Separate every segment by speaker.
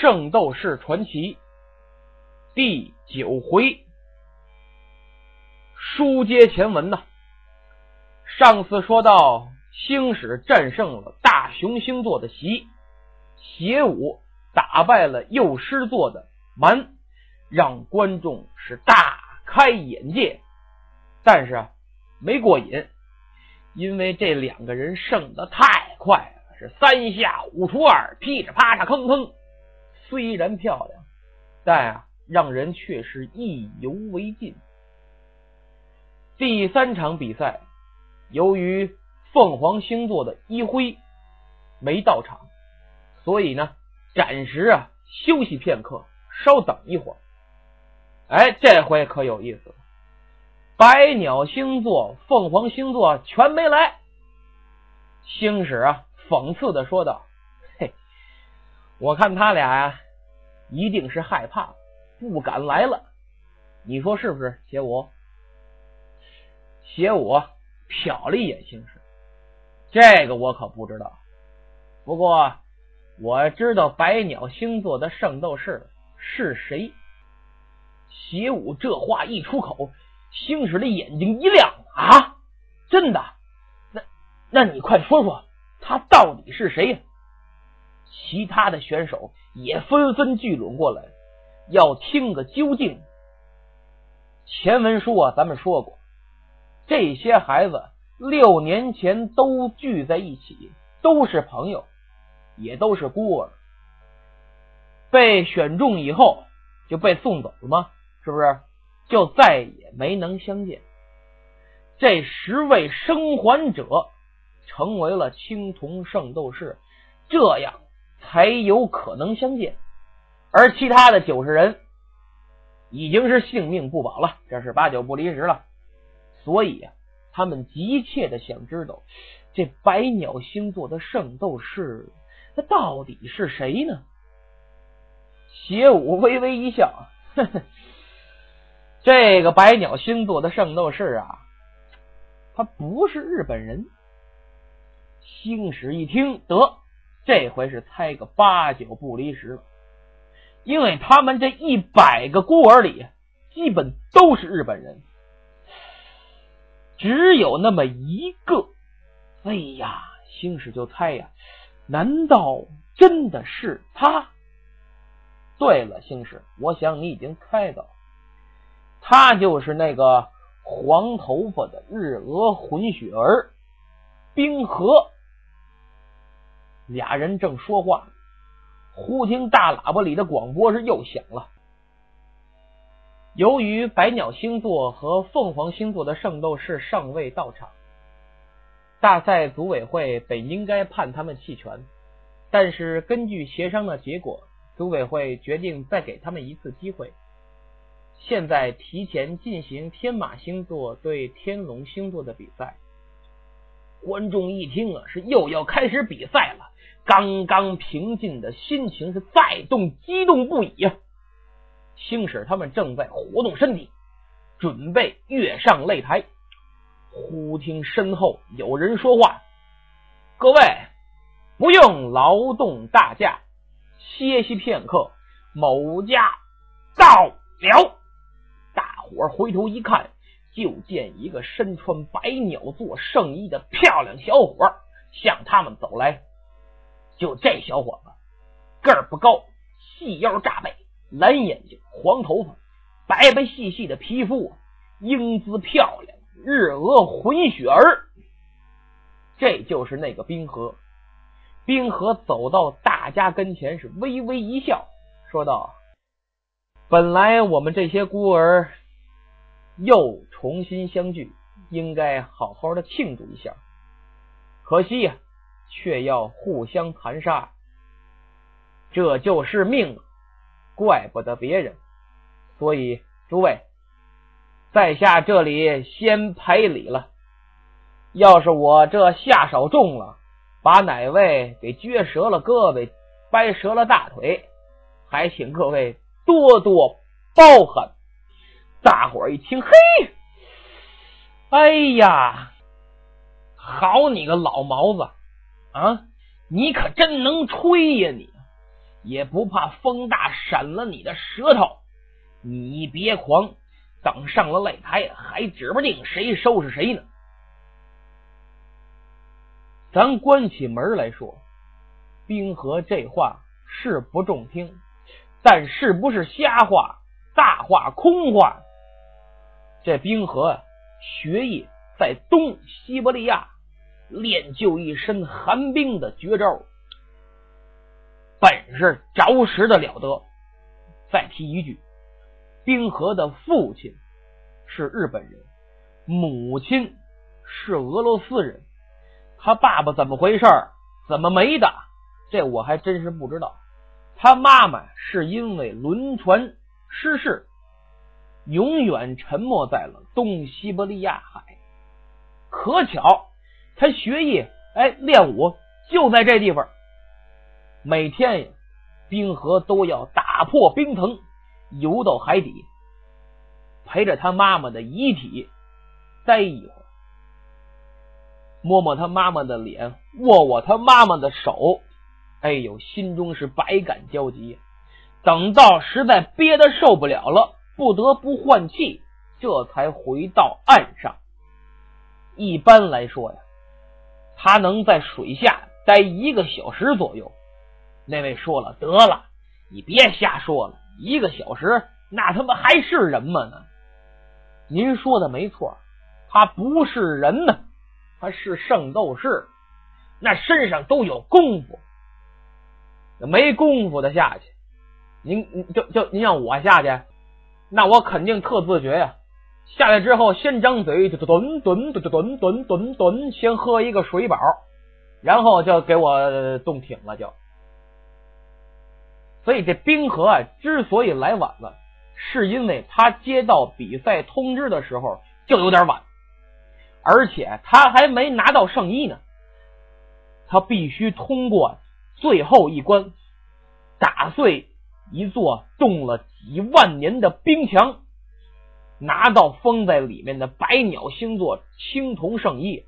Speaker 1: 圣斗士传奇第九回，书接前文呐。上次说到，星矢战胜了大熊星座的袭，邪武打败了幼狮座的蛮，让观众是大开眼界。但是啊，没过瘾，因为这两个人胜的太快了，是三下五除二，噼里啪嚓，吭吭。虽然漂亮，但啊，让人却是意犹未尽。第三场比赛，由于凤凰星座的一辉没到场，所以呢，暂时啊休息片刻，稍等一会儿。哎，这回可有意思了，百鸟星座、凤凰星座全没来。星矢啊，讽刺的说道。我看他俩呀，一定是害怕，不敢来了。你说是不是？邪武，邪武瞟了一眼星矢，这个我可不知道。不过我知道百鸟星座的圣斗士是谁。邪武这话一出口，星矢的眼睛一亮啊！真的？那那你快说说，他到底是谁呀？其他的选手也纷纷聚拢过来，要听个究竟。前文书啊，咱们说过，这些孩子六年前都聚在一起，都是朋友，也都是孤儿。被选中以后就被送走了吗？是不是？就再也没能相见。这十位生还者成为了青铜圣斗士，这样。才有可能相见，而其他的九十人已经是性命不保了，这是八九不离十了。所以啊，他们急切的想知道这百鸟星座的圣斗士，他到底是谁呢？邪武微微一笑，呵呵，这个百鸟星座的圣斗士啊，他不是日本人。星矢一听，得。这回是猜个八九不离十了，因为他们这一百个孤儿里，基本都是日本人，只有那么一个。哎呀，星矢就猜呀，难道真的是他？对了，星矢，我想你已经猜到，他就是那个黄头发的日俄混血儿冰河。俩人正说话，忽听大喇叭里的广播是又响了。由于百鸟星座和凤凰星座的圣斗士尚未到场，大赛组委会本应该判他们弃权，但是根据协商的结果，组委会决定再给他们一次机会。现在提前进行天马星座对天龙星座的比赛。观众一听啊，是又要开始比赛了。刚刚平静的心情是再动激动不已呀！星矢他们正在活动身体，准备跃上擂台。忽听身后有人说话：“各位不用劳动大驾，歇息片刻，某家到了。”大伙回头一看，就见一个身穿百鸟座圣衣的漂亮小伙向他们走来。就这小伙子，个儿不高，细腰扎背，蓝眼睛，黄头发，白白细细的皮肤，英姿漂亮，日俄混血儿。这就是那个冰河。冰河走到大家跟前，是微微一笑，说道：“本来我们这些孤儿又重新相聚，应该好好的庆祝一下，可惜呀。”却要互相残杀，这就是命，怪不得别人。所以诸位，在下这里先赔礼了。要是我这下手重了，把哪位给撅折了胳膊、掰折了大腿，还请各位多多包涵。大伙一听，嘿，哎呀，好你个老毛子！啊，你可真能吹呀！你也不怕风大闪了你的舌头。你别狂，等上了擂台，还指不定谁收拾谁呢。咱关起门来说，冰河这话是不中听，但是不是瞎话、大话、空话？这冰河啊学艺在东西伯利亚练就一身寒冰的绝招，本事着实的了得。再提一句。冰河的父亲是日本人，母亲是俄罗斯人。他爸爸怎么回事？怎么没的？这我还真是不知道。他妈妈是因为轮船失事，永远沉没在了东西伯利亚海。可巧，他学艺哎练武就在这地方。每天呀，冰河都要打破冰层。游到海底，陪着他妈妈的遗体待一会儿，摸摸他妈妈的脸，握握他妈妈的手，哎呦，心中是百感交集。等到实在憋得受不了了，不得不换气，这才回到岸上。一般来说呀，他能在水下待一个小时左右。那位说了，得了，你别瞎说了。一个小时，那他妈还是人吗？呢？您说的没错，他不是人呢，他是圣斗士，那身上都有功夫，没功夫的下去，您就就您让我下去，那我肯定特自觉呀。下来之后，先张嘴就蹲蹲蹲蹲蹲蹲蹲，先喝一个水饱，然后就给我冻挺了就。所以这冰河啊，之所以来晚了，是因为他接到比赛通知的时候就有点晚，而且他还没拿到圣衣呢。他必须通过最后一关，打碎一座冻了几万年的冰墙，拿到封在里面的百鸟星座青铜圣衣。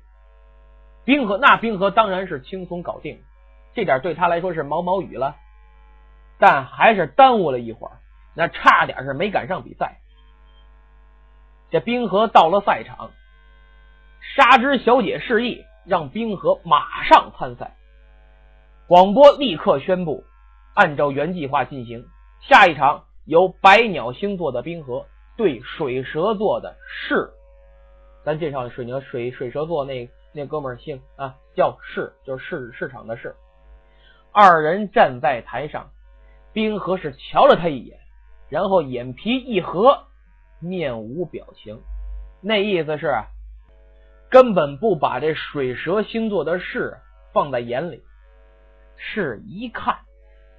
Speaker 1: 冰河那冰河当然是轻松搞定，这点对他来说是毛毛雨了。但还是耽误了一会儿，那差点是没赶上比赛。这冰河到了赛场，纱织小姐示意让冰河马上参赛。广播立刻宣布，按照原计划进行，下一场由百鸟星座的冰河对水蛇座的是。咱介绍水牛水水蛇座那那哥们姓啊，叫市，就是市市场的市。二人站在台上。冰河是瞧了他一眼，然后眼皮一合，面无表情，那意思是根本不把这水蛇星座的事放在眼里。是一看，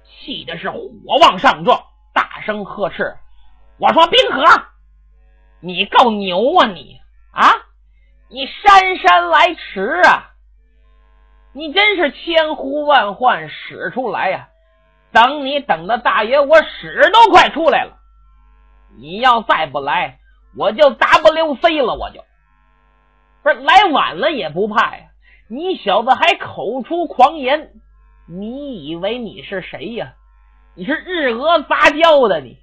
Speaker 1: 气的是火往上撞，大声呵斥：“我说冰河，你够牛啊你啊！你姗姗来迟啊！你真是千呼万唤使出来呀！”等你等的大爷，我屎都快出来了！你要再不来，我就 W C 了，我就不是来晚了也不怕呀！你小子还口出狂言，你以为你是谁呀？你是日俄杂交的你？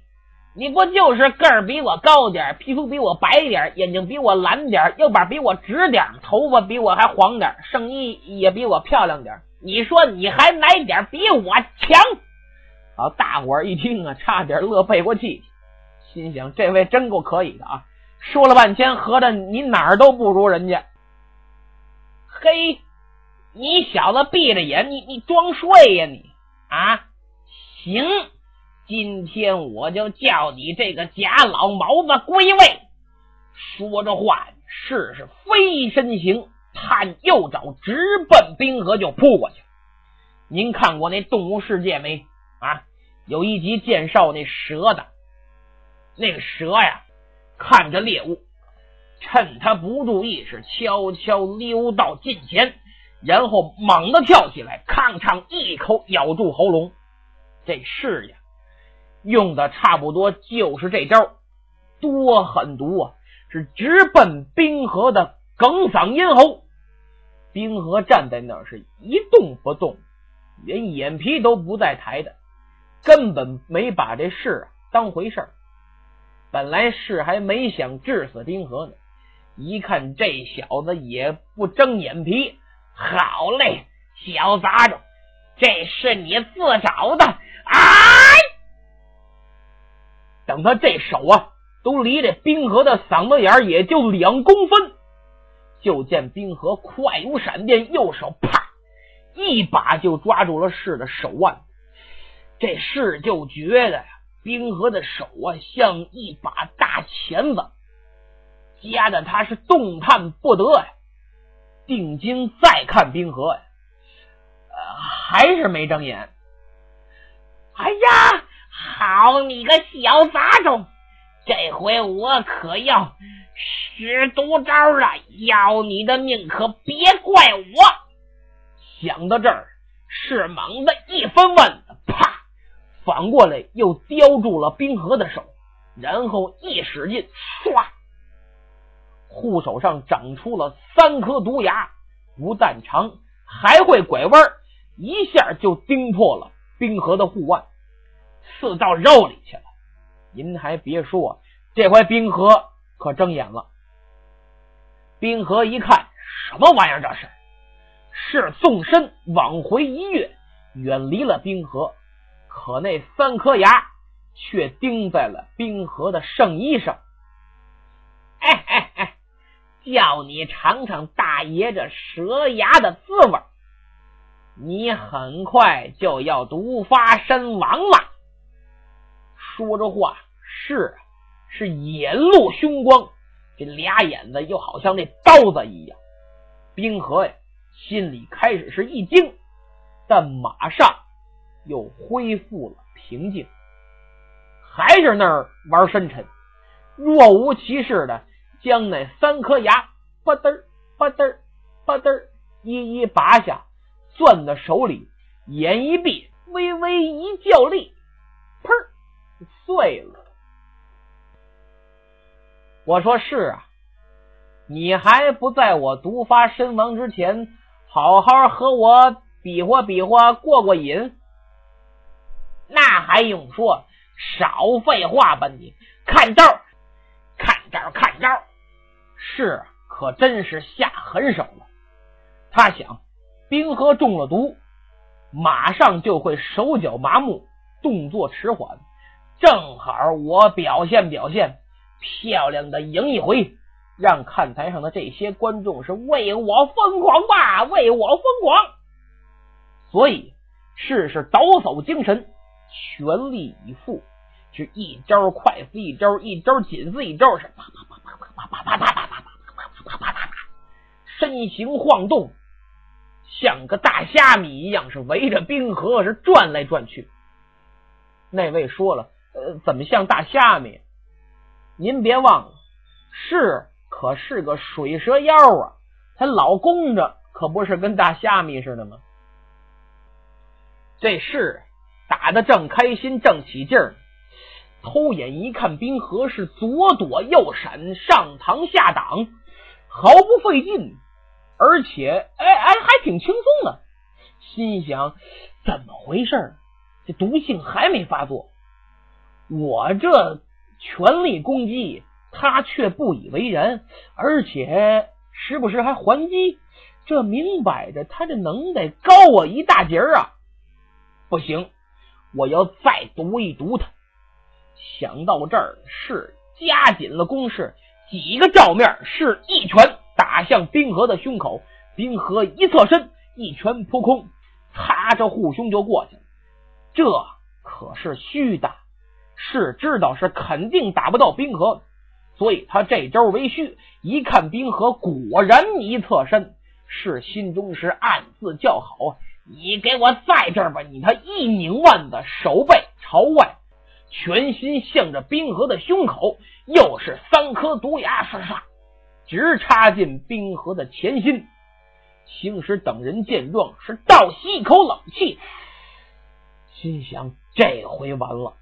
Speaker 1: 你不就是个儿比我高点，皮肤比我白点，眼睛比我蓝点，右边比我直点，头发比我还黄点，声音也比我漂亮点？你说你还哪点比我强？好！大伙儿一听啊，差点乐背过气，心想这位真够可以的啊！说了半天，合着你哪儿都不如人家。嘿，你小子闭着眼，你你装睡呀你啊！行，今天我就叫你这个假老毛子归位。说着话，试试飞身行，探右爪，直奔冰河就扑过去。您看过那《动物世界》没？啊，有一集介绍那蛇的，那个蛇呀，看着猎物，趁他不注意，是悄悄溜到近前，然后猛地跳起来，吭哧一口咬住喉咙。这是呀，用的差不多就是这招，多狠毒啊！是直奔冰河的哽嗓咽喉。冰河站在那儿是一动不动，连眼皮都不带抬的。根本没把这事啊当回事儿。本来是还没想治死冰河呢，一看这小子也不睁眼皮，好嘞，小杂种，这是你自找的！哎，等他这手啊，都离这冰河的嗓子眼也就两公分，就见冰河快如闪电，右手啪一把就抓住了士的手腕。这士就觉得，冰河的手啊像一把大钳子，夹的他是动弹不得呀。定睛再看冰河呀，呃，还是没睁眼。
Speaker 2: 哎呀，好你个小杂种！这回我可要使毒招了，要你的命可别怪我！
Speaker 1: 想到这儿，是猛地一翻腕子，啪，反过来又叼住了冰河的手，然后一使劲，唰，护手上长出了三颗毒牙，不但长，还会拐弯，一下就钉破了冰河的护腕，刺到肉里去了。您还别说，这回冰河可睁眼了。冰河一看，什么玩意儿？这是？是纵身往回一跃，远离了冰河，可那三颗牙却钉在了冰河的圣衣上。
Speaker 2: 哎哎哎！叫你尝尝大爷这蛇牙的滋味，你很快就要毒发身亡了。
Speaker 1: 说着话，是啊是眼露凶光，这俩眼子又好像那刀子一样。冰河呀，心里开始是一惊，但马上又恢复了平静，还是那儿玩深沉，若无其事的将那三颗牙吧嘚吧嘚吧嘚一一拔下，攥在手里，眼一闭，微微一较力，对了。我说是啊，你还不在我毒发身亡之前，好好和我比划比划过过瘾？
Speaker 2: 那还用说？少废话吧你！看招，看招，看招！
Speaker 1: 是，可真是下狠手了。他想，冰河中了毒，马上就会手脚麻木，动作迟缓。正好我表现表现，漂亮的赢一回，让看台上的这些观众是为我疯狂吧，为我疯狂。所以试试抖擞精神，全力以赴，是一招快似一招，一招紧似一招，是啪啪啪啪啪啪啪啪啪啪啪啪啪啪啪啪，身形晃动，像个大虾米一样，是围着冰河是转来转去。那位说了。呃，怎么像大虾米？您别忘了，是可是个水蛇腰啊！他老弓着，可不是跟大虾米似的吗？这是打的正开心，正起劲儿，偷眼一看，冰河是左躲右闪，上膛下挡，毫不费劲，而且哎哎还挺轻松的。心想怎么回事？这毒性还没发作。我这全力攻击，他却不以为然，而且时不时还还击，这明摆着他这能耐高我一大截啊！不行，我要再毒一毒他。想到这儿，是加紧了攻势，几个照面是一拳打向冰河的胸口，冰河一侧身，一拳扑空，擦着护胸就过去了。这可是虚的。是知道是肯定打不到冰河，所以他这招为虚。一看冰河果然一侧身，是心中是暗自叫好。你给我在这儿吧！你他一拧腕子，手背朝外，全心向着冰河的胸口，又是三颗毒牙，唰唰直插进冰河的前心。星矢等人见状，是倒吸一口冷气，心想：这回完了。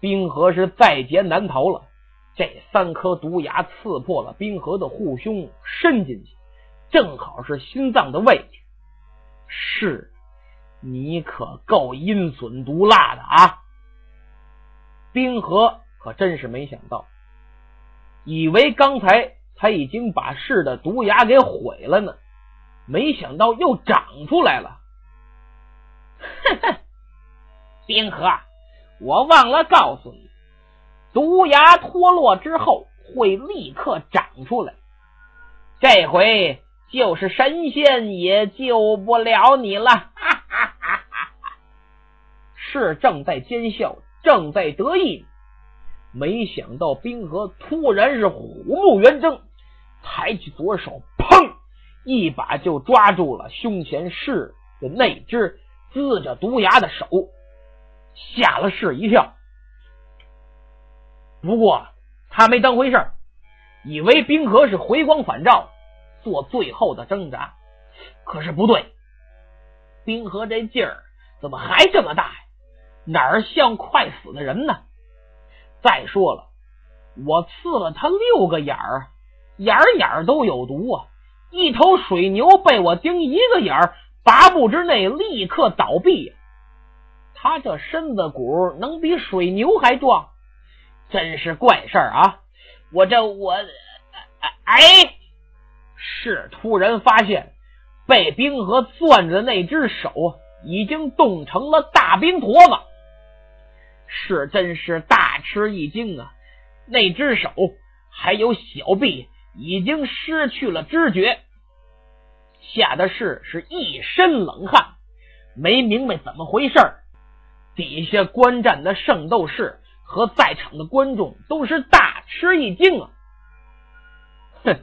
Speaker 1: 冰河是在劫难逃了，这三颗毒牙刺破了冰河的护胸，伸进去，正好是心脏的位置。是你可够阴损毒辣的啊！冰河可真是没想到，以为刚才他已经把氏的毒牙给毁了呢，没想到又长出来了。
Speaker 2: 冰河，我忘了告诉你，毒牙脱落之后会立刻长出来，这回就是神仙也救不了你了。哈哈哈哈哈！
Speaker 1: 是正在奸笑。正在得意，没想到冰河突然是虎目圆睁，抬起左手，砰，一把就抓住了胸前是的那只呲着毒牙的手，吓了是一跳。不过他没当回事以为冰河是回光返照，做最后的挣扎。可是不对，冰河这劲儿怎么还这么大呀？哪儿像快死的人呢？再说了，我刺了他六个眼儿，眼儿眼儿都有毒啊！一头水牛被我盯一个眼儿，八步之内立刻倒闭。他这身子骨能比水牛还壮，真是怪事儿啊！我这我哎，是突然发现被冰河攥着那只手已经冻成了大冰坨子。是真是大吃一惊啊！那只手还有小臂已经失去了知觉，吓得是是一身冷汗，没明白怎么回事儿底下观战的圣斗士和在场的观众都是大吃一惊啊！哼，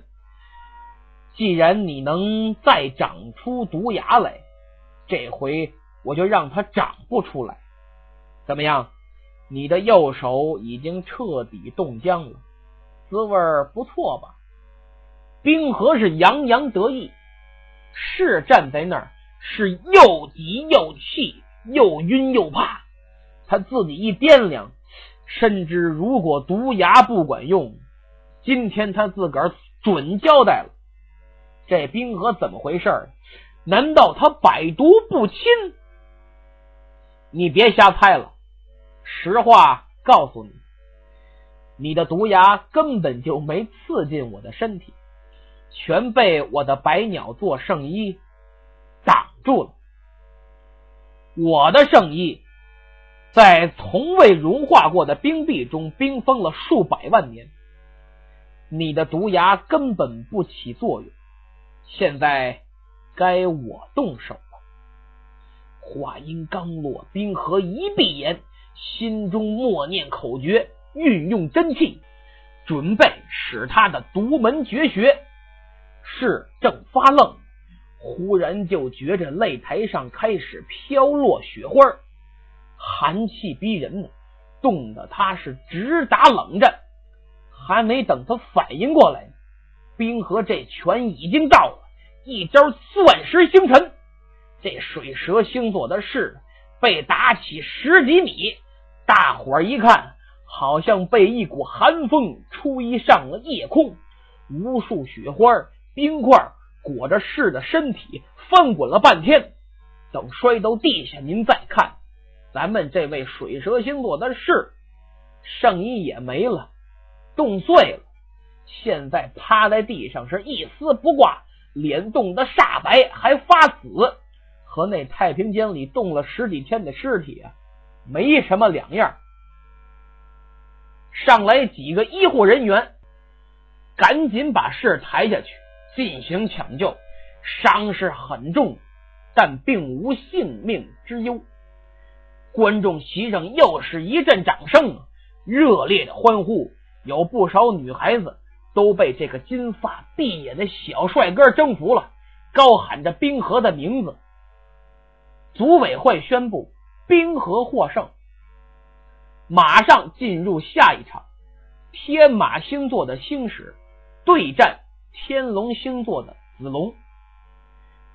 Speaker 1: 既然你能再长出毒牙来，这回我就让它长不出来，怎么样？你的右手已经彻底冻僵了，滋味不错吧？冰河是洋洋得意，是站在那儿是又急又气，又晕又怕。他自己一掂量，深知如果毒牙不管用，今天他自个儿准交代了。这冰河怎么回事儿？难道他百毒不侵？你别瞎猜了。实话告诉你，你的毒牙根本就没刺进我的身体，全被我的百鸟座圣衣挡住了。我的圣衣在从未融化过的冰壁中冰封了数百万年，你的毒牙根本不起作用。现在该我动手了。话音刚落，冰河一闭眼。心中默念口诀，运用真气，准备使他的独门绝学。是正发愣，忽然就觉着擂台上开始飘落雪花，寒气逼人呢，冻得他是直打冷战。还没等他反应过来，冰河这拳已经到了，一招钻石星辰。这水蛇星座的势被打起十几米。大伙儿一看，好像被一股寒风吹上了夜空，无数雪花、冰块裹着士的身体翻滚了半天。等摔到地下，您再看，咱们这位水蛇星座的士圣衣也没了，冻碎了。现在趴在地上是一丝不挂，脸冻得煞白，还发紫，和那太平间里冻了十几天的尸体啊！没什么两样。上来几个医护人员，赶紧把士抬下去进行抢救，伤势很重，但并无性命之忧。观众席上又是一阵掌声，热烈的欢呼。有不少女孩子都被这个金发碧眼的小帅哥征服了，高喊着冰河的名字。组委会宣布。冰河获胜，马上进入下一场。天马星座的星矢对战天龙星座的子龙。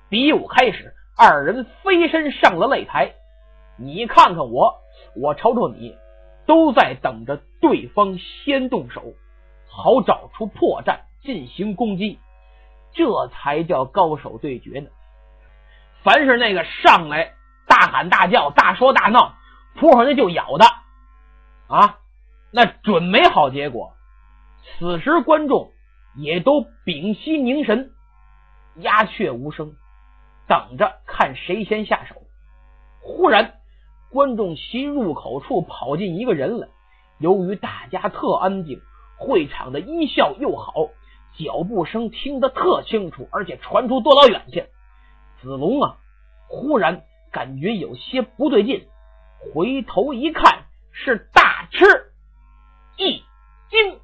Speaker 1: 比武开始，二人飞身上了擂台。你看看我，我瞅瞅你，都在等着对方先动手，好找出破绽进行攻击。这才叫高手对决呢。凡是那个上来。大喊大叫、大说大闹，扑上去就咬的啊，那准没好结果。此时观众也都屏息凝神，鸦雀无声，等着看谁先下手。忽然，观众席入口处跑进一个人来。由于大家特安静，会场的音效又好，脚步声听得特清楚，而且传出多老远去。子龙啊，忽然感觉有些不对劲，回头一看，是大吃一惊。